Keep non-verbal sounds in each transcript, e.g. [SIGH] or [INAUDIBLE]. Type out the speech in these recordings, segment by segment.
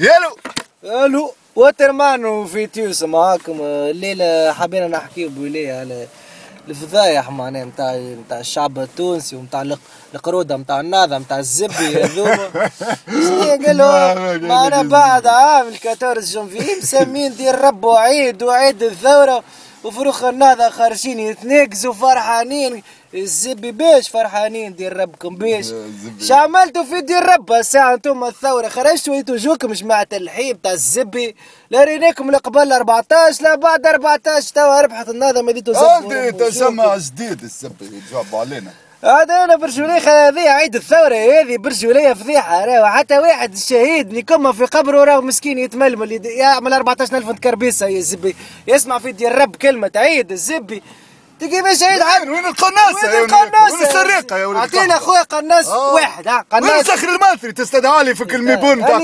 يالو ألو وترمانو في تيوس معاكم. الليلة حبينا نحكي بوليه على الفضايح معناها نتاع نتاع الشعب التونسي ونتاع القرودة نتاع الناظة نتاع الزبي هذوما. [LAUGHS] قالوا معنا بعد عام 14 جونفي مسمين دير رب وعيد وعيد الثورة وفروخ النهضة خارجين يتنقزوا فرحانين. الزبي بيش فرحانين دير ربكم بيش. شو عملتوا في دير رب الساعة أنتم الثورة خرجتوا أنتوا جوكم جماعة الحيب تاع الزبي. لا ريناكم قبل 14 لا بعد 14 توا ربحت ما ديتوا زبي تسمى جديد الزبي جاب علينا. هذا أنا برجولية هذه عيد الثورة هذه برجولية فضيحة راهو. حتى واحد شهيد نكمه في قبره راهو مسكين يتململ يعمل 14000 كربيسة يا زبي. يسمع في ديال الرب كلمة عيد الزبي. كيفاش عيد عاد وين القناصة؟ وين القناصة؟ وين السرقة يا ولد اعطينا أخويا قناص آه. واحد ها قناص. وين الصخر الماثري تستدعى لي في الميبون تاع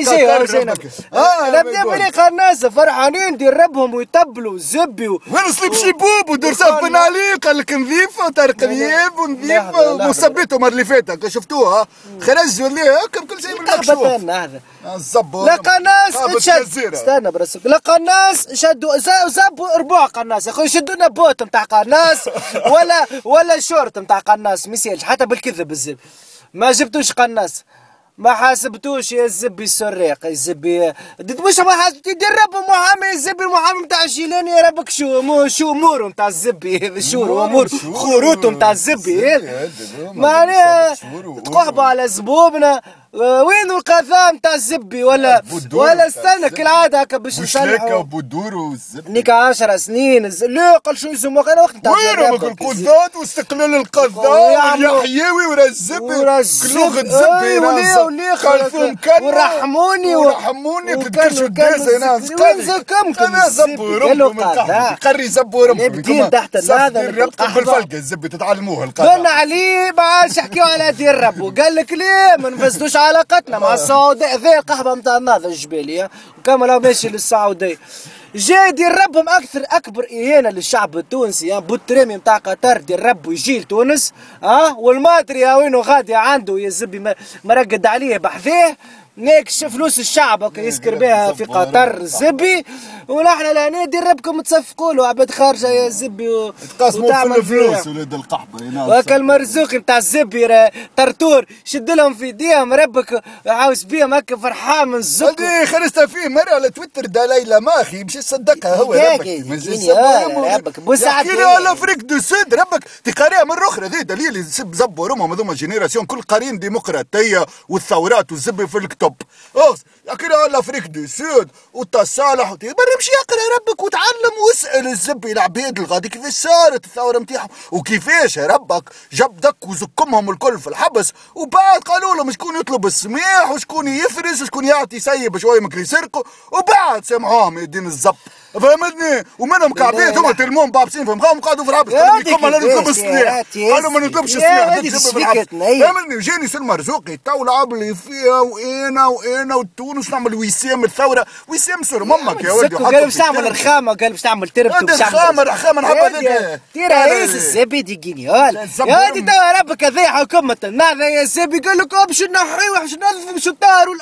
آه نبدا بلي قناصة فرحانين دير ربهم ويطبلوا زبي وين سليب شيبوب ودرساف بن علي قال لك نظيفه وطارق نياب ونظيفه وثبتهم اللي فاتت شفتوها؟ خرجوا ليه كل شيء بالمكشوف هذا. الزبور لا قناص استنى برسك لا قناص شدوا زبوا ربوع قناص يا أخوي شدوا لنا بوت نتاع قناص. [LAUGHS] ولا ولا شورت نتاع قناص ميسيلش حتى بالكذب الزب. ما جبتوش قناص. ما حاسبتوش يا الزبي السريق يا الزبي. مش ما حاسبتي درب محامي الزبي المحامي نتاع الجيلاني يا ربك شو مو شو امور نتاع الزبي. [LAUGHS] شو امور خروط نتاع الزبي. معناها تقحبوا على زبوبنا. وين القذام نتاع الزبي ولا ولا استنى كالعادة هكا باش نصلحوا وبودور والزبي نيكا 10 سنين لا قال شو يسموه أنا وقت نتاع وين القضاة واستقلال القضاة واليحيوي ورا الزبي كلوغ الزبي وليه وليه خلفهم كان ورحموني ورحموني كدكشوا الدازة وين زكمكم أنا زبورمكم قري زبورمكم نبدين تحت هذا بالفلقة الزبي تتعلموها القضاء قلنا عليه ما عادش يحكيوا على دير ربو قال لك ليه؟ ما نفسدوش علاقتنا مع السعودية ذي القحبة نتاع النهضة الجبالية وكامل ماشي للسعودية جاي دير ربهم أكثر أكبر إهانة للشعب التونسي ها. بوتريمي نتاع قطر دير رب ويجي لتونس ها. والماطري وينو غادي عنده يا زبي مرقد عليه بحذاه ناكش فلوس الشعب يسكر بها في قطر الزبي ونحن لهنا دربكم تصفقوا له عباد خارجة يا الزبي و... وتعمل الفلوس ولاد القحبه وهكا المرزوق نتاع الزبي طرطور شد لهم في إيديهم ربك عاوز بيهم هكا فرحان من الزق هذه خرجتها فيه. مرة على تويتر دليلة ماخي مش يصدقها هو ربك. ربك بوس يحكي على افريك دو سود. ربك تقاريها مره أخرى ذي دليل يسب زبوا رمهم هذوما جينيراسيون كل قرين ديمقراطية والثورات والزبي في الكتب أوس على افريك دو سود والتصالح يمشي يقرا ربك وتعلم واسأل الزبي العبيد الغادي. كيفاش صارت الثوره نتاعهم وكيفاش ربك؟ جاب دك وزكمهم الكل في الحبس وبعد قالوا لهم شكون يطلب السماح وشكون يفرز وشكون يعطي سيب شوية ممكن يسرقوا وبعد سامحوهم يدين الزب. فهمتني؟ ومنهم كعبيد هم تلمون بابسين فهمهم قعدوا في الحبس قالوا لا نطلب السلاح قالوا ما نطلبش السلاح فهمتني؟ وجاني سلمى رزوقي تو لعب لي فيها وأنا وأنا وتونس نعمل وسام الثورة. وسام سر مامك يا ولدي قال باش تعمل رخامه قال باش تعمل تربت باش تعمل رخامه رخامه نحب هذاك تي رئيس الزبي دي جينيال يا دي توا ربك هذا حكومة. ماذا يا زبي قال لك باش نحي باش ننظف باش نطاروا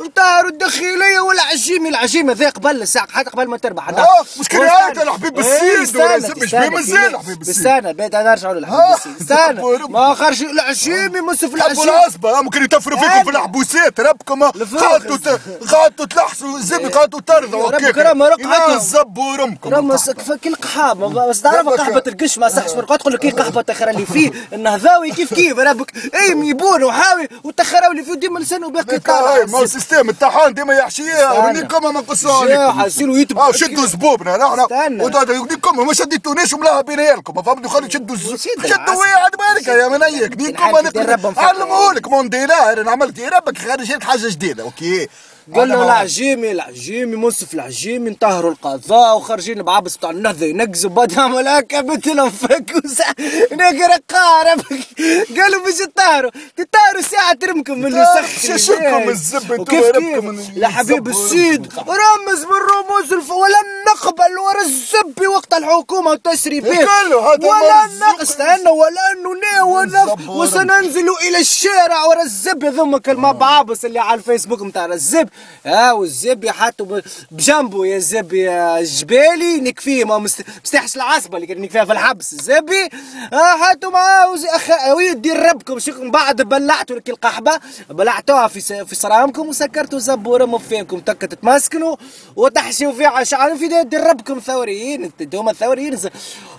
نطاروا الداخلية والعجيمي العجيمي هذا قبل الساعة حتى قبل ما تربح. آه مش كان يا الحبيب السيد ولا مش مازال حبيب السيد استنى بعد أنا نرجعوا للحبيب السيد استنى ما خرج العجيمي مسف العجيمي العصبه ممكن يتفروا فيكم في الحبوسات ربكم قعدتوا قعدتوا تلحسوا الزبي قعدتوا ترضوا ربك راه مرقعتهم الزب ورمكم راه كل قحاب بس تعرف قحبة القش؟ ما صحش مرقعت تقول لك قحبة تخرى اللي فيه؟ [LAUGHS] النهضاوي كيف كيف؟ ربك. اي [LAUGHS] ميبون وحاوي والتخراوي اللي فيه ديما لسانه باقي طالع. ما السيستم الطحان ديما يحشيها ونيكم ما نقصوا عليكم شدوا زبوبنا نحن وديكم ما شديتونيش وملاها بينها لكم فهمتوا خلوا شدوا شدوا ويا عاد بالك يا منيك ديكم علموا لك مونديلار أنا عملت ربك خارج حاجة جديدة. أوكي. قال له العجيمي العجيمي منصف العجيمي انتهروا القضاء وخارجين بعبس بتاع النهضة ينقزوا بعد يعمل هكا بنت لهم فك نقرأ قارب. [LAUGHS] قالوا باش تطهروا تطهروا ساعة ترمكم من الوسخ شكم الزبد وكيف كيف؟ لحبيب السيد رمز من رموز الف ولن نقبل ورا الزبي وقت الحكومة وتسري به ولا نقص ولا نناول وسننزل إلى الشارع ورا الزبي ذمك المبعبس اللي على الفيسبوك نتاع الزب. ها والزبي حطوا بجنبه يا الزبي الجبالي نكفيه ما مست- مستحش العصبة اللي كان نكفيها في الحبس. الزبي حطوا معاه ويدي ربكم. شو من بعد بلعتوا لك القحبة بلعتوها في في صرامكم وسكرتوا زبورة مفينكم. تك تتمسكنوا وتحشوا فيها شعر في دي ربكم ثوريين. أنتم ثوريين.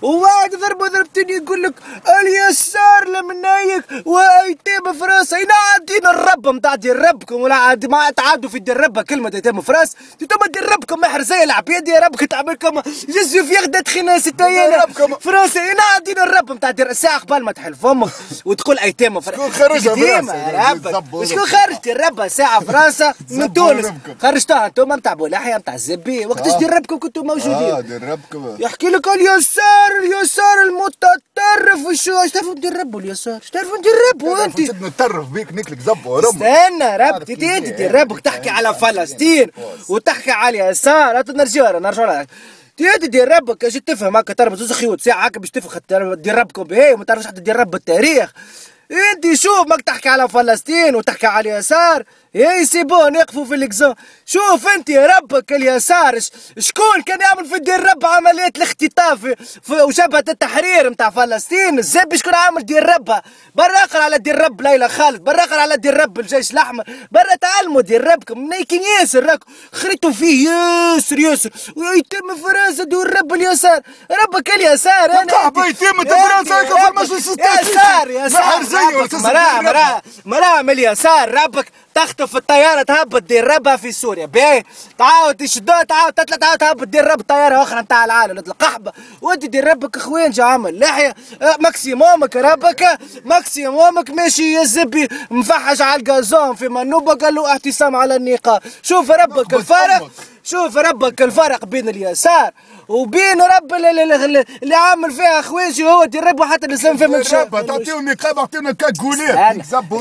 وبعد ضربوا ضربتين يقول لك اليسار لمنايك وايتام فراسه ينعدين الرب متاع دير ربكم ولا عاد ما تعادوا في دير ربها كلمه ايتام فراس أنتم دير ربكم محر زي العبيد يا ربك تعملكم جزء في يغدى خنا ستايانا ربكم. فراسه ينعدين الرب متاع دير ساعه قبل ما تحل فمك وتقول ايتام شكون خرجها؟ يا ربك. شكون خرجت الربة ساعة فرنسا من تونس ربكم. خرجتوها أنتم متاع بولحية متاع الزبي وقتاش آه. دير ربكم كنتوا آه موجودين دربكم يحكي لك اليسار اليسار المتطرف وشو إيش تعرفوا رب اليسار إيش تعرفوا ندير رب وانت انت نترف بيك نكلك زب ورم استنى رب عارف تيتي كيف تيتي هي. ربك تحكي على فلسطين وتحكي على اليسار نرجعوا نرجعوا تيتي دير ربك إيش تفهم؟ هكا تربط زوز خيوط ساعة هكا باش تفهم دير ربكم بهي وما تعرفش حتى دير رب التاريخ انت شوف ماك تحكي على فلسطين وتحكي على اليسار. هي سيبون يقفوا في الاكزون شوف انت يا ربك اليسار شكون كان يعمل في دير رب عملية الاختطاف في, في وجبهة التحرير نتاع فلسطين؟ الزب شكون عامل دير ربها برا اقرأ على دير رب ليلى خالد برا اقرأ على دير رب الجيش الأحمر برا تعلموا دير ربكم. نايكين ياسر؟ راكم خريتوا فيه ياسر ياسر. ويتم فرنسا دور رب اليسار. ربك اليسار أنا يتم فرنسا في المجلس. يسار يسار بحر زيه ربك وتسمى مرا دير مرا مرا من اليسار ربك تخطف الطيارة تهبط دير ربها في سوريا. باهي تعاود تشدوها تعاود تطلع تعاود تهبط دير رب طيارة أخرى نتاع العالم. القحبة وأنت دير ربك خوين جا عمل. لحية آه، ماكسيمومك ربك. ماكسيمومك ماشي يا زبي. مفحش على الجازون في منوبة قال له اعتصام على النقاب. شوف ربك الفرق. شوف ربك الفرق بين اليسار وبين رب اللي, اللي, اللي عامل فيها خويجي هو رب حتى الاسلام في من رب تعطيهم نقاب اعطينا كاكولير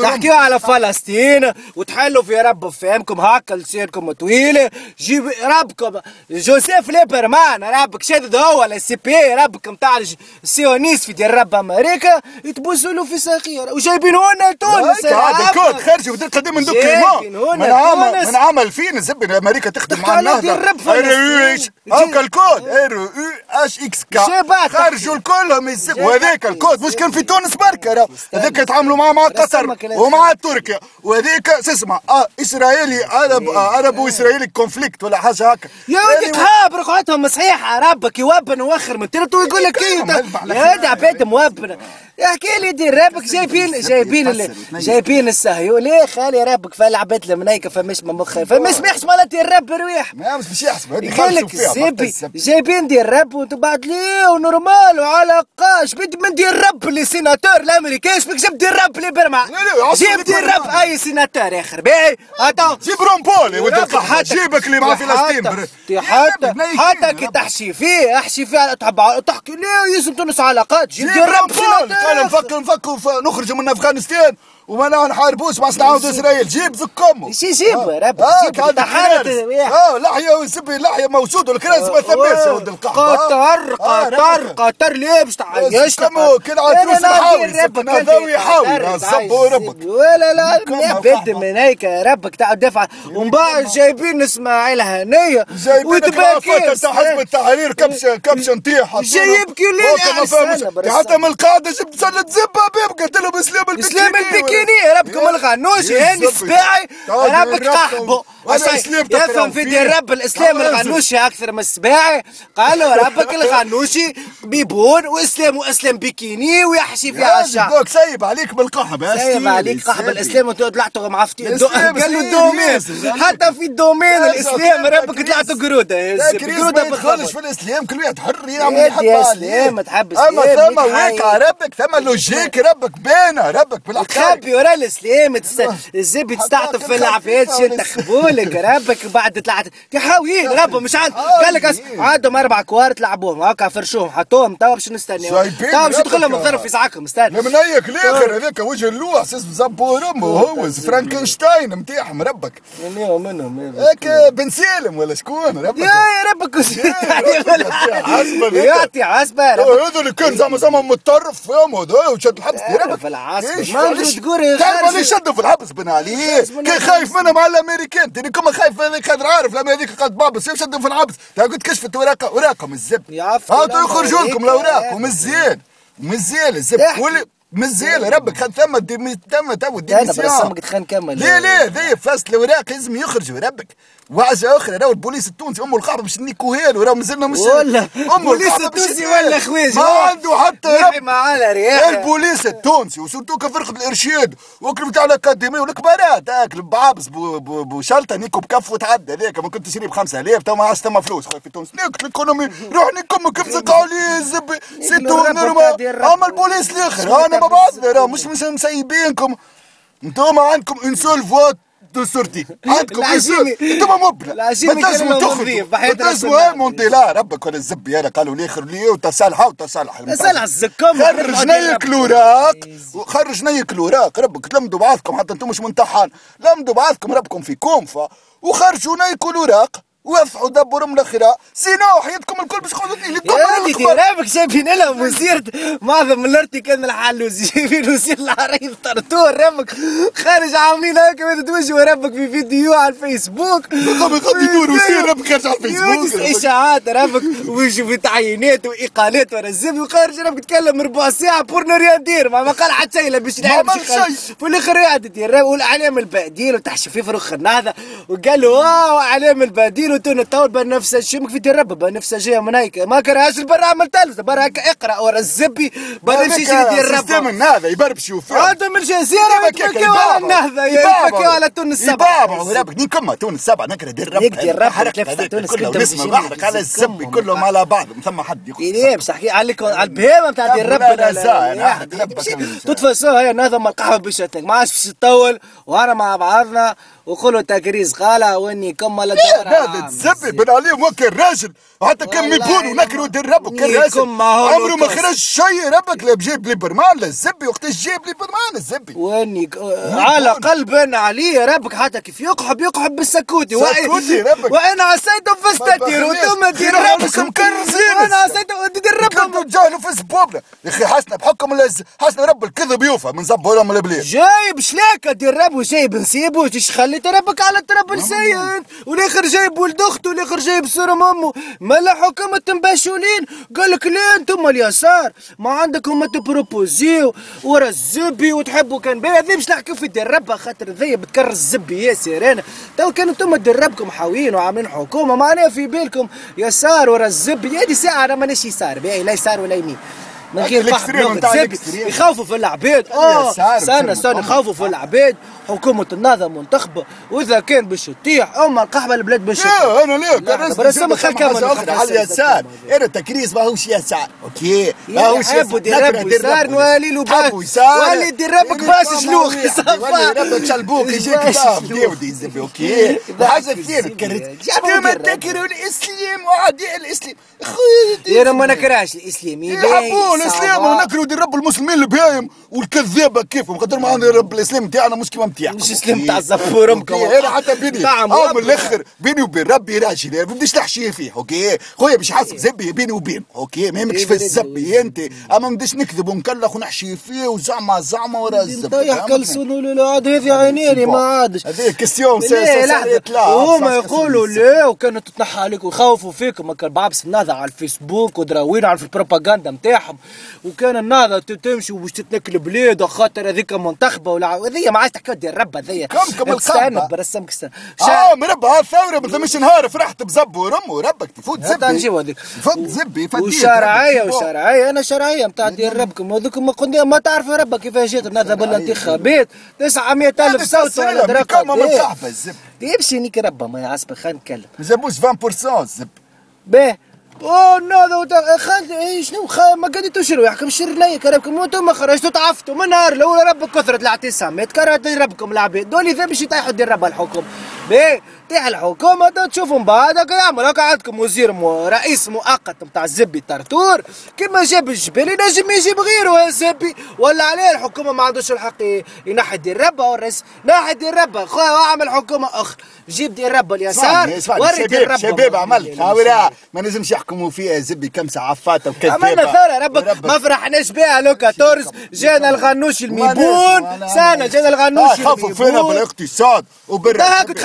تحكيوا على فلسطين وتحلوا في رب فهمكم هكا لسانكم طويلة. جيب ربكم. جوزيف ليبرمان ربك شدد هو السي بي ربك نتاع السيونيست في دير رب أمريكا. يتبوسوا له في ساقيه وجايبين هنا تونس. هذا. كود خارج ودير قديم من هنا من عام. من عام 2000 الزب أمريكا تخدم مع النهضة. هاكا الكود. ار يو اش إكس كا. خرجوا الكلهم وهذاك الكود. مش كان في تونس راه. هذاك يتعاملوا معاه مع قطر. ومع تركيا. وهذيك شو اسمه آه إسرائيلي عرب آه، عرب واسرائيلي كونفليكت ولا حاجة هكا. يا ولدي تهاب رقعتهم صحيحة ربك يوبن وخر من تلت ويقول لك إيه هلبة على يا ولدي عباد موبن. احكي لي دي ربك جايبين جايبين. جايبين السهيو ليه خالي ربك فالعباد المنايكة فمش من مخي. فمش ميحش مالتي الرب رواح ما مش يحسب لك الزبي جايبين دي الرب وأنتم بعد ليه ونورمال وعلى قاش. بدي من دي الرب اللي سيناتور الأمريكي إيش بك جاب دي الرب اللي برمع لا، لا، عصر جيب دي اللي الرب برمع. أي سيناتور أخي باهي هاتو جيب رومبولي جيبك اللي مع فلسطين حتى- حتى كي. تحشي فيه احشي فيه تحب تحكي ليه؟ يلزم تونس علاقات جيب رومبولي. قال سيناتور. نفكر نفكر نخرجوا من أفغانستان. وما نحاربوش مع نعاودوا إسرائيل. جيب زك امه شي جيب آه. رب آه جيب امتحانات الكراس. آه لحية ويسبي اللحيه موجود والكراس ما ثبتش يا ولد القحبه قطر آه، قطر ربك. قطر ليه باش تعيش على فلوس الحاوي سكن هذاوي يحاول. الصب وربك ولا لا كم يا قحبة. من هيك يا ربك تعال دفع ومن بعد جايبين إسماعيل هنية. العفات تاع حزب التحرير. كبش كبش نطيح جايب كيلو يعني حتى من القاعدة جبت سلة زبة بيبقى قلت لهم اسلام البكيني اسلام البكيني ربكم الغنوشي يا هاني. السباعي ربك دير إسلام يفهم في. دير رب الإسلام. الغنوشي أكثر من السباعي قالوا ربك الغنوشي [LAUGHS] بيبون وإسلام وإسلام بكيني ويحشي فيها الشعب دوك سايب عليك بالقحب سايب عليك قحب. الإسلام طلعتوا معفتين سيدي، الدومين. حتى في الدومين الإسلام ربك. طلعتوا قرودة قروده ما يدخلش في الإسلام كل واحد حر يعمل يحب يا عليه. سلام، تحب أما ثم حي. ربك ثم لوجيك ربك باينه ربك بالحكايه تخبي ورا الإسلام. الزبي تستعطف في العفيات شي تخبولك ربك بعد طلعت. تحاويين ربهم مش عاد قال لك عندهم أربع كوارت لعبوهم. هكا فرشوهم حطوهم. توا باش شايبين توا باش يدخل لهم الظرف يسعكهم استنى. لمن هيك الآخر هذاك وجه اللوح أساس زبور امه هو فرانكنشتاين نتاعهم ربك. منهم منهم. هيك بن سالم ولا شكون؟ ربك. يا يا ربك. يعطي ربك هذا اللي كان زعما زعما متطرف فاهم هذا وشد الحبس يا ربك. في. إيش؟ ما؟ تقول اللي شدوا في الحبس بن علي. كان خايف منهم على الأمريكان. يعني كما خايف هذيك خاطر عارف لما هذيك قد بابس يشدوا في العبس تا قلت كشفت ورقه من الزب. هاو يخرجوا لكم الاوراق يا ومزيان مزيان الزب. واللي مزيان ربك خد ثم دي- ثم تو لا أنا ديميسيون. برسمك خلينا نكمل ليه ليه ذي فاست الاوراق لازم يخرجوا ربك وعجة أخرى راهو البوليس التونسي أم القحبه باش نيكوهيل وراه مازلنا مش ولا البوليس التونسي. ولا خويج ما عنده حتى رب معانا رياح البوليس التونسي وسورتو كفرقة الارشاد وكل بتاع الأكاديمية والكبارات هاك بعابس بو- بو- بوشلطه نيكو بكف وتعدى هذاك ما كنت تشري ب 5000 تو ما عادش ثم فلوس في تونس ناكل الإيكونومي روح نيكم كم عليه الزبي سيتو الرب نورمال. أما البوليس الآخر أنا ما مش مش مسيبينكم أنتم عندكم ان سول فوت دو سورتي. عندكم. أنتم العجيمي ما تنجموا تخرجوا. ما تنجموا الله. مونتي لا ربك ولا الزبي. أنا قالوا لي خير لي وتصالحه وتصالح تصالح الزكام خرج نيك الاوراق خرج نيك الاوراق ربك تلمدوا بعضكم حتى أنتم مش منتحان لمدوا بعضكم ربكم في كونفا. وخرجوا نيكوا الاوراق وافحوا دبروا من الاخرة. سينو حياتكم الكل باش يقعدوا لي يا ولدي رابك شايفين لها وزير معظم الارتي كان الحل جايبين وزير العريض طرطور رابك خارج عاملين هكا توجهوا رابك في فيديو على الفيسبوك. بالضبط يقعد يدور وزير رابك خارج على الفيسبوك. اشاعات رابك ويجوا في تعيينات وإقالات ورا الزبي وخارج رابك يتكلم ربع ساعة بور نو دير ما ما قال حتى شيء لا باش ما يلعب عمل باش يخرج. شيء. في الآخر قاعد يدير والأعلام البادين وتحشي في فروخ النهضة. وقال له واو أعلام البادين وتونا تو بنفسجيه مك في دير رب بنفسجيه من هيك ما كرهاش برا عمل تلفزه برا هكا اقرأ ورا الزبي برا يمشي يدير السيستم رب هذا يبربشوا فيه هذا من جزيره يتفكوا على النهضة. يتفكوا على تونس يبابا السبع. وربك ني كما تونس السبع نكره دير رب هيك دير رب، حرق تلف هذاك تونس كله كنت نسمع بيجي بحرق على الزبي. كلهم على بعض ما ثم حد يخش إيه باش احكي على البهيمة نتاع دير رب لا، لا، لا، لا، زاين، لا، أحد ربك من تتفسوا هي النظم القهوه باش تك ما عادش باش تطول وأنا مع بعضنا وقولوا تكريس قالها وإني كمل الدور الزبي بن عليهم وكل راجل حتى كان ميبون ونكروا دير ربك كان راجل هو عمره ما. خرج شيء ربك لا بجيب لي برمان لا الزبي وقتاش جاب لي برمان الزبي واني على قلب عليه ربك حتى كيف يقحب يقحب بالسكوتي. سكوتي ربك. وأنا عسيته فاستتر وثم دير كيرا ربك ربكم كرزين. وأنا عسيته دير ربك كنتوا تجاهلوا في سبوبنا يا أخي حسنا بحكم حسنا رب الكذب يوفى. من زبورهم البليل جايب شلاكة دير رب وجايب نسيبه. إيش خليت ربك على تراب السيد. والآخر جايب ولد اخته والاخر جايب سورة امه ملا حكومة مباشولين قال لك ليه أنتم اليسار. ما عندكم ما تبروبوزيو. ورا الزبي وتحبوا كان بيه ذي مش نحكي في دير ربها خاطر ذي بتكرر الزبي ياسر أنا تو كان أنتم دير ربكم حاويين وعاملين حكومة. معناها في بالكم. يسار ورا الزبي. هذه ساعة أنا مانيش يسار. باهي لا يسار ولا يمين. من غير فحم. يخافوا في العباد آه استنى استنى. يخافوا في العباد حكومة النهضة منتخبة وإذا كان باش تطيح أما القحبة البلاد باش لا أنا لا، خل كمل، حاجة أخرى على اليسار. أنا تكريس ماهوش يسار. أوكي ماهوش يحبوا دير رب ويسار نولي له باك. حبوا يسار. ولي دير ربك باش شلوخ ولي ربك شلبوك. يجيك [LAUGHS] زبي أوكي. [LAUGHS] الزبي. تكررت جابوا كما. تكروا الإسلام وعداء الإسلام. خويا يا ما نكرهش الإسلام يحبوا الإسلام ونكروا دير رب المسلمين البهايم والكذابة كيفهم؟ خاطر ما عندنا رب الإسلام تاعنا مش كيما نتاعكم مش اسلام تاع الزفور أنا حتى بيني. نعم، آه رب. من الأخر بيني وبين ربي راجل ما بديش تحشيه فيه أوكي؟ خويا باش حاسب زبي بيني وبينه أوكي؟ ما يهمكش في إيه، الزبي أنت أما ما بديش نكذب ونكلخ ونحشي فيه وزعما زعما ورا الزبي طيح؟ كلسون ولا لا عاد هذه عينيني ما عادش. هذه لحظة. هما يقولوا لا وكانوا تتنحى عليكم ويخوفوا فيكم كان بعبس النهضة على الفيسبوك ودراوين على البروباغندا نتاعهم وكان النهضة ت- تمشي وباش تتنكل بلاد خاطر هذيك منتخبة ولا هذيا ما عادش تحكي دير رب هذيا كم- كم القبة. برسمك استنى آه مربى ها الثوره ما ثمش نهار فرحت بزب ورمو ربك تفوت زبي. نجيو هذيك. فوت زبي فديت وشرعية. وشرعية أنا شرعية متاع دير ربكم. وذوك ما قلنا ما تعرف ربك كيفاش جات النهضة بالانتخابات 900 ألف صوت ولا هذه دراك كم من إيه. قحبه الزب. يمشي نيك ربا ما يعصب خلينا نتكلم. ما جابوش 20% الزب. باهي اوه نو إيه شنو ما قديتوا شنو يحكم شر لي كربكم وأنتم خرجتوا تعفتوا من نهار الأول ربك كثرت الاعتصامات كرهت ربكم العباد دول اذا باش يطيحوا دير رب الحكم. الحكومة دا تشوفوا من بعد يعمل هكا عندكم وزير مو رئيس مؤقت نتاع الزبي طرطور كيما جاب الجبال ينجم يجيب غيره يا زبي. ولا عليه الحكومة ما عندوش الحق ينحي دير ربا والرئيس نحي دير ربا خويا واعمل حكومة. أخرى جيب دير ربا اليسار. وري دير ربا شباب عملت. هاورا ما نجمش يحكموا فيها زبي. كم عفاته وكذابه عملنا ثورة ربك ما فرحناش بها. لوكا تورز جانا الغنوش الميبون. سنة جانا الغنوش خافوا فينا بالاقتصاد. وبر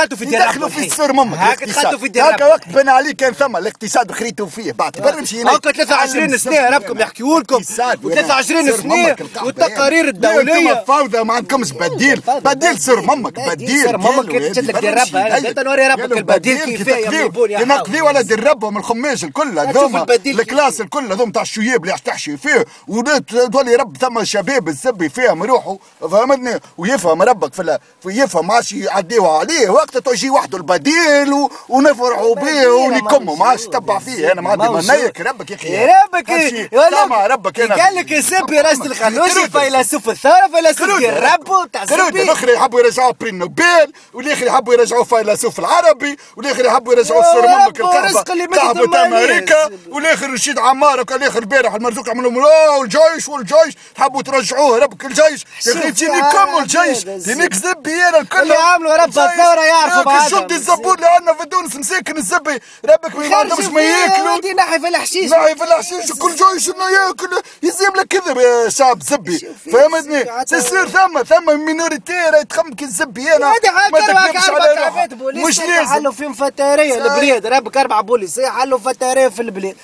تخدوا في الدير يدخلوا في السر مامك هاك. تخدوا في الدير هاكا وقت بنى عليه كان ثم الاقتصاد خريتوا فيه. بعد برمشي هناك. هاكا 23 علم سنة. ربكم يحكيوا لكم اقتصاد ولا و23 سر سنة مامك القحبة والتقارير. الدولية. فوضى ما عندكمش بديل. بديل سر مامك بديل سر مامك تشد لك دير. ربها. أنت نوري ربك البديل بديل كيفاه حاول. ولا دير ربهم الخماج الكل. هذوما الكلاس الكل. هذوم تاع الشياب اللي تحشي فيه. وتولي رب ثم شباب الزبي فيهم يروحوا. فهمتني؟ ويفهم ربك في يفهم ما عادش يعديوها عليه. وقت تجي وحده البديل و- ونفرحوا به ونكموا. ما عادش موجود. تبع فيه. أنا ما عندي. منيك ربك يا أخي. ربك. يا ربك أنا. قال لك السبي رأس الخنوشي. فيلسوف الثورة فيلسوف ديال ربو تاع الأخر يحبوا يرجعوا بري نوبل والآخر يحبوا يرجعوا فيلسوف العربي والآخر يحبوا يرجعوا يا السر ممك الكعبه كعبه المالية. أمريكا والآخر رشيد عمار وكان الآخر البارح المرزوق عملوا لهم الجيش والجيش تحبوا ترجعوه ربك الجيش. يا أخي تجيني يا كم الجيش. هذا تجيني كذبي أنا الكل اللي عملوا رب الثورة يعرفوا بعضهم. شد الزبون اللي عندنا في تونس مساكن الزبي. ربك ما عندهمش ما ياكلوا ودي نحي في الحشيش. نعي في الحشيش كل جيش انه يأكل. يزيم لك كذب يا شعب زبي. فهمتني؟ يا تسير ثم ثم مينوريتي راهي تخمم كي الزبي. أنا ما تكذبش على مش لازم. حلوا فيهم فتاريه البلاد. ربك أربع بوليس حلوا فتاريه في البلاد.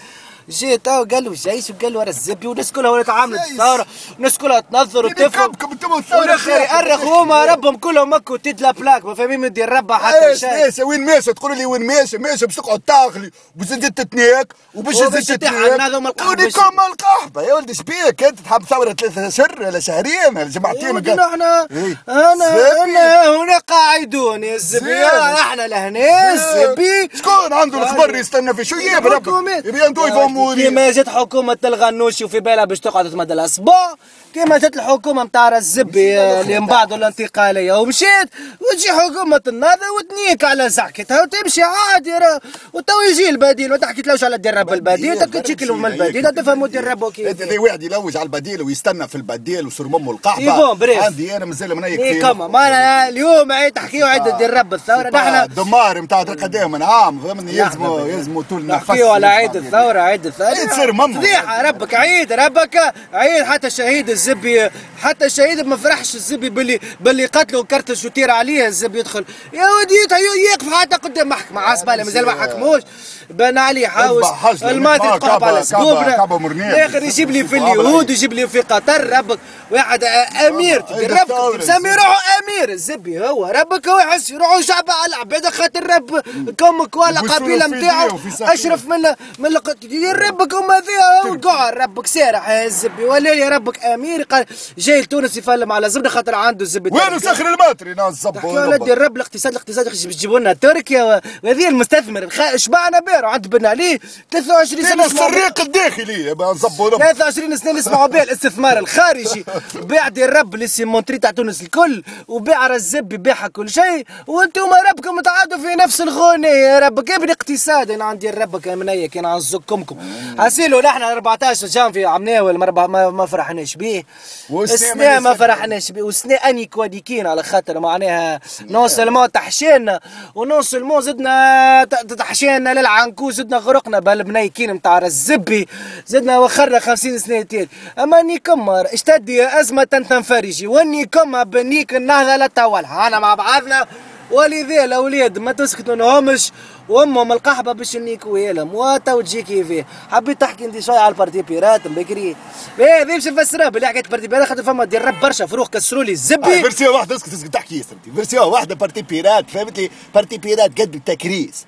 جيت تو قالوا جيش وقالوا ورا الزبي والناس كلها ولا تعاملت جيش. الثوره الناس كلها تنظر وتفهم خير. يأرخ هما ربهم كلهم مكوا تدلا بلاك. ما فاهمين من دير ربها حتى شيء. إيش وين ماشي تقول لي وين ماشي ماشي باش تقعد تاغلي وباش تزيد تتنيك وباش تزيد تتحن تتنيك. هذوما القحبة ودي باش- كم القحبة. يا ولدي شبيك. انت تحب ثورة ثلاثة شهر ولا شهرين؟ جمعتين ودي إحنا إيه. أنا. أنا هنا قاعدون يا الزبي. إحنا لهنا الزبي شكون عنده الخبر يستنى في شو؟ الحكومات. يبي عنده يفهموني. كيما جات حكومة الغنوشي وفي بالها باش تقعد تمد الأسبوع كيما جات الحكومة متاع الزبي اللي من بعد الانتقالية ومشيت. وتجي حكومة النهضة وتنيك على زعكتها وتمشي عادي وتو يجي البديل ما تحكيتلوش على دير رب البديل. تك تجيك لهم البديل. تفهموا دير ربو كيف واحد يلوج على البديل ويستنى في البديل وصر ممه القحبه. عندي أنا مازال منيك فيه. ما اليوم عيد تحكيو عيد دير رب الثورة. نحن دمار نتاع قدام من عام فهمني يلزموا يلزموا طول نفس نحكيو على عيد الثورة عيد الثورة. عيد سير ماما. فضيحة ربك عيد ربك. عيد حتى الشهيد الزبي. حتى الشهيد ما فرحش الزبي باللي باللي قتلوا كرت الشوتير عليه الزبي يدخل. يا ودي يقف حتى قدام محكمة عسبالة مازال ما حكموش. بان عليه حاوس الماضي كعبة- على سبوبنا. الآخر يجيب لي في [LAUGHS] اليهود رهيب. يجيب لي في قطر. ربك واحد أمير ربك مسمي. روحه أمير. الزبي هو ربك. هو يحس روحه شعب على العباد خاطر رب. كمك ولا قبيله نتاعو. أشرف من من ربك هما ذي وقع ربك سارح يا الزبي ولا يا ربك أمير. قال جاي لتونس يفلم على زبده خاطر عنده الزبي وين سخر الماتري ناس تحكي ولا دير رب الاقتصاد الاقتصاد باش تجيبوا لنا تركيا وهذه المستثمر. شبعنا بيرو عند بن علي 23 كان سنة السريق الداخلي. لهم. 23 سنة نسمعوا بها الاستثمار الخارجي. [LAUGHS] بيع دير رب لي سيمونتري تاع تونس الكل. وبيع الزب بيعها كل شيء وأنتم ربكم تعادوا في نفس الغنى يا ربك ابن اقتصاد أنا عندي ربك يا منية كان عزكمكم حسيلو نحن 14 جانفي عمناول ما ما, ما فرحناش بيه. السنة ما من فرحناش بيه. والسنة أني كواديكين على خاطر معناها نون سلمون تحشينا. ونون سلمون زدنا تحشينا للعنكو زدنا غرقنا بالبنيكين نتاع الزبي زدنا وخرنا 50 سنة تاني أما أني كمر اشتدي أزمة تنفرجي. وأني كما بنيك النهضة لا تولها. أنا مع بعضنا ولذا الاولاد ما تسكتوا لهمش وأمهم القحبة باش نيك ويلهم وتو تجي كيفاه حبيت تحكي انت شوية على البارتي بيرات بكري إيه باش نفسرها باللي حكيت بارتي بيرات خاطر فما دير رب برشا فروخ كسروا لي الزبي. فيرسيون واحدة اسكت اسكت تحكي ياسر فيرسيون واحدة بارتي بيرات فهمت لي؟ بارتي بيرات قد التكريس.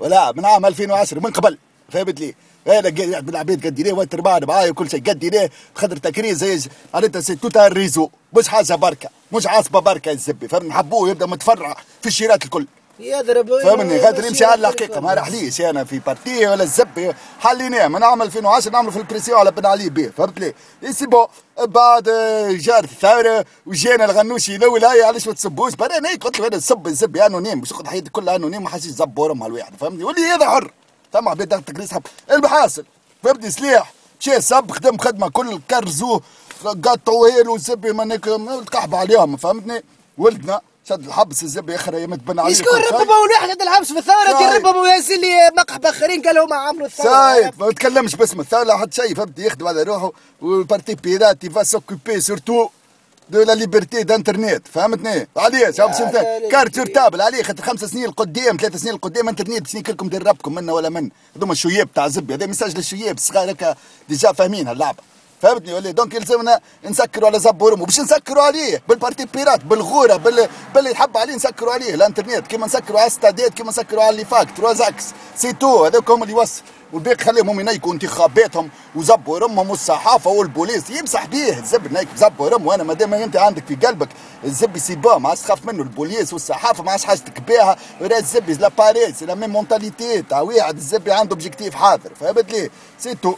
ولا من عام 2010 من قبل فهمت لي؟ أنا قاعد بالعبيد قد ليه وانت معنا معايا وكل شيء. قد ليه خاطر تكريس زي معناتها سي توتا الريزو. مش حاجة بركة مش عاصبه بركة الزبي فهمت؟ نحبوه يبدأ متفرع في الشيرات الكل. يضرب فهمني؟ غادر يمشي على الحقيقة ما راحليش أنا في بارتي ولا الزبي. حليناه من عام 2010 نعمل في البريسيون على بن علي بيه. فهمت لي سي بون بعد جات الثورة وجينا الغنوشي الأول هاي علاش ما تسبوش؟ بعدين أنا قلت له أنا نسب الزبي أنونيم. باش ناخذ حياتي كلها أنونيم ما حدش يزبور امها الواحد فهمتني واللي هذا حر تم عبيد ضغط تكريس حب. المحاصل فهمتني سلاح. مشى سب خدم خدمة. كل كرزوه قطعوا هيلو الزبي مانيك القحبه عليهم فهمتني؟ ولدنا شد الحبس الزبي اخر يوم تبنى عليه شكون. ربما ونحن الحبس في الثورة صايب. دير ربما وياسين لي مقحبه آخرين قالوا ما عملوا الثورة. سايب ما تكلمش باسم الثورة حتى شيء فهمت؟ يخدم على روحه والبارتي بيرات يفا سوكوبي سورتو. دو لا ليبرتي دانترنت فهمتني؟ باش لا، لا، كارت سورتابل عليه خاطر خمس سنين القدام ثلاث سنين القدام انترنت سنين كلكم دربكم منا ولا من؟ هذوما الشياب تاع زبي هذا ميساج للشياب الصغار هكا ديجا فاهمين اللعبه فهمتني ولا؟ دونك يلزمنا نسكروا على زب ورمو باش نسكروا عليه بالبارتي بيرات بالغورة بال باللي يحب عليه نسكروا عليه. الانترنت كيما نسكروا على الستادات كيما نسكروا على اللي فاك تروزاكس سي تو هذاك هم اللي يوصل والباقي خليهم هم ينيكوا انتخاباتهم وزبوا رمهم والصحافه والبوليس. يمسح بيه الزب نيك زب ورم وأنا مادام أنت عندك في قلبك الزب سيبا ما عادش تخاف منه البوليس والصحافة ما عادش حاجتك بها ولا الزب لا باريس لا ميم مونتاليتي تاع واحد الزبي عنده اوبجيكتيف حاضر. فهمت لي سي تو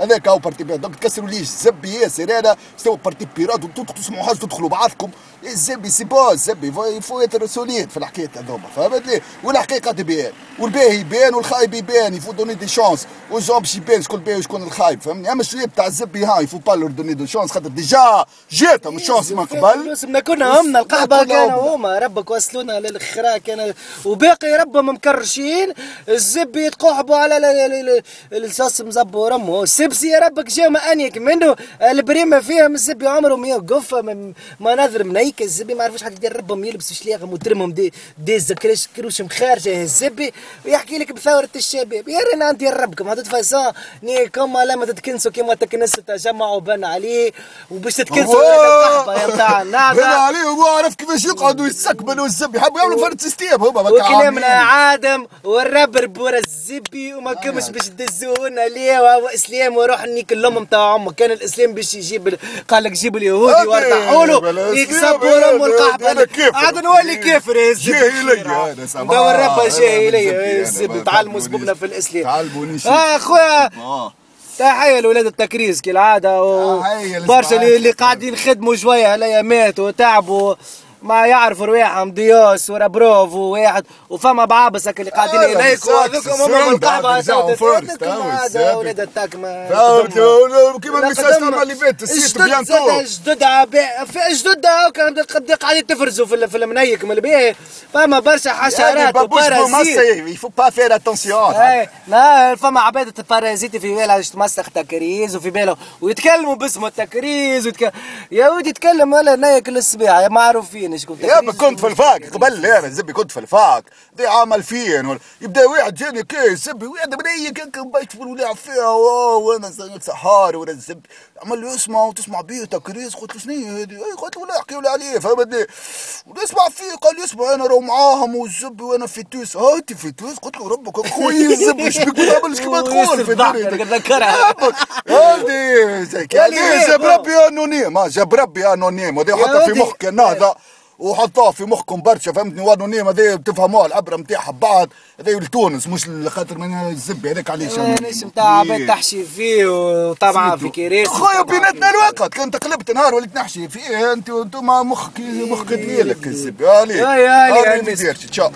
هذاك هو بارتي بيرات دونك تكسروا ليش الزبي ياسر هذا سووا بارتي بيرات تسمعوا حاجة تدخلوا بعضكم. الزبي سي با الزبي. يفو يتر سوليد في الحكاية هذوما. فهمت لي؟ والحقيقة تبان والباهي يبان والخايب يبان يفو دوني دي شانس والجون باش يبان شكون الباهي وشكون الخايب. فهمني؟ أما الشيء تاع الزبي ها يفو با لور دوني دو شانس خاطر ديجا جاتهم الشانس من قبل. اسمنا كنا همنا القحبة كنا كانوا. هما ربك وصلونا للخرا كان وباقي ربهم مكرشين. الزب يتقحبوا على ال- ال- السبسي يا ربك جاو ما انيك منه. البريمة فيهم الزبي عمره ما يوقف من- مناظر منيك الزبي ما عرفوش حد يدير ربهم يلبس شليغم وترمهم دي دي زكريش كروش مخارجه الزبي ويحكي لك بثورة الشباب. يا رينا أنت ربكم هذا فاسون ني كما لما تتكنسوا كما تكنسوا تجمعوا بن عليه وباش تتكنسوا القحبة يا بتاع. بان عليه وما عرف كيفاش يقعدوا يستقبلوا الزبي. يحبوا يعملوا فرد سيستيم هما ما وكلامنا عادم والرابر بورا الزبي وما كمش باش تدزونا ليه وهو اسلام وروح نيك الام نتاع أمك كان الإسلام باش يجيب ال- قال لك جيب اليهودي وارتاحوا له بلا يكسب إسلام، ورم هذا- والقحبه. عاد نولي كافر يا. ندور ربا هذا جاهلية. بالزبي يا تعلموا. سببنا في الاسلام تعلموني. آه أخويا. آه. تحية لولاد التكريس كالعادة تحية برشا اللي, قاعدين يخدموا شوية هلايا ماتوا وتعبوا ما يعرفوا رواحهم ديوس ورا بروف وواحد وفما بعابس هكا اللي قاعدين آه، يليكوا بالظبط. هذوك هما فورست، هذا. ولاد يخدموا. كيما الميساج تاع اللي فات السيت بيانتو جدد جدد هاكا قد قاعدين تفرزوا في ال- في المنيك من البيه فما برشا حشرات بابوش وبرازيت بوماسا يفو با فير اتونسيون لا فما عبادة البارازيتي في بالها تمسخ تكريز وفي بالها ويتكلموا باسم التكريز. يا ودي يتكلم ولا السباع يا معروفين. شكون يا ما كنت في الفاك قبل أنا زبي كنت في الفاك. دي عام 2000 ولا- يبدأ واحد جاني كي زبي واحد مني كان كان بيكتب ولعب فيها وأنا زي سحار ولا الزبي. عمل له اسمع وتسمع بيه تكريس قلت له شنو هي هذه؟ قلت له ولا أحكي ولا عليه فهمتني ونسمع فيه قال لي اسمع أنا راهو معاهم والزبي وأنا في توس ها انت في توس قلت له ربك أخوي [LAUGHS] الزبي إيش بيك ما تعملش كما تقول في دنيتك زي؟ جاب ربي أنونيم. ها جاب ربي أنونيم. هذا حطها في. مخك النهضة. وحطوها في مخكم برشا فهمتني؟ وانونيم هذا تفهموها العبره نتاعها بعض هذا لتونس مش خاطر من الزبي هذاك علاش؟ ليش نتاع عباد تحشي فيه وطبعا في كريس خويا بيناتنا الوقت كنت قلبت نهار وليت نحشي فيه أنت وأنتم مخك مخك دليلك الزبي هالي يا- يا- يا المسك. تشاو.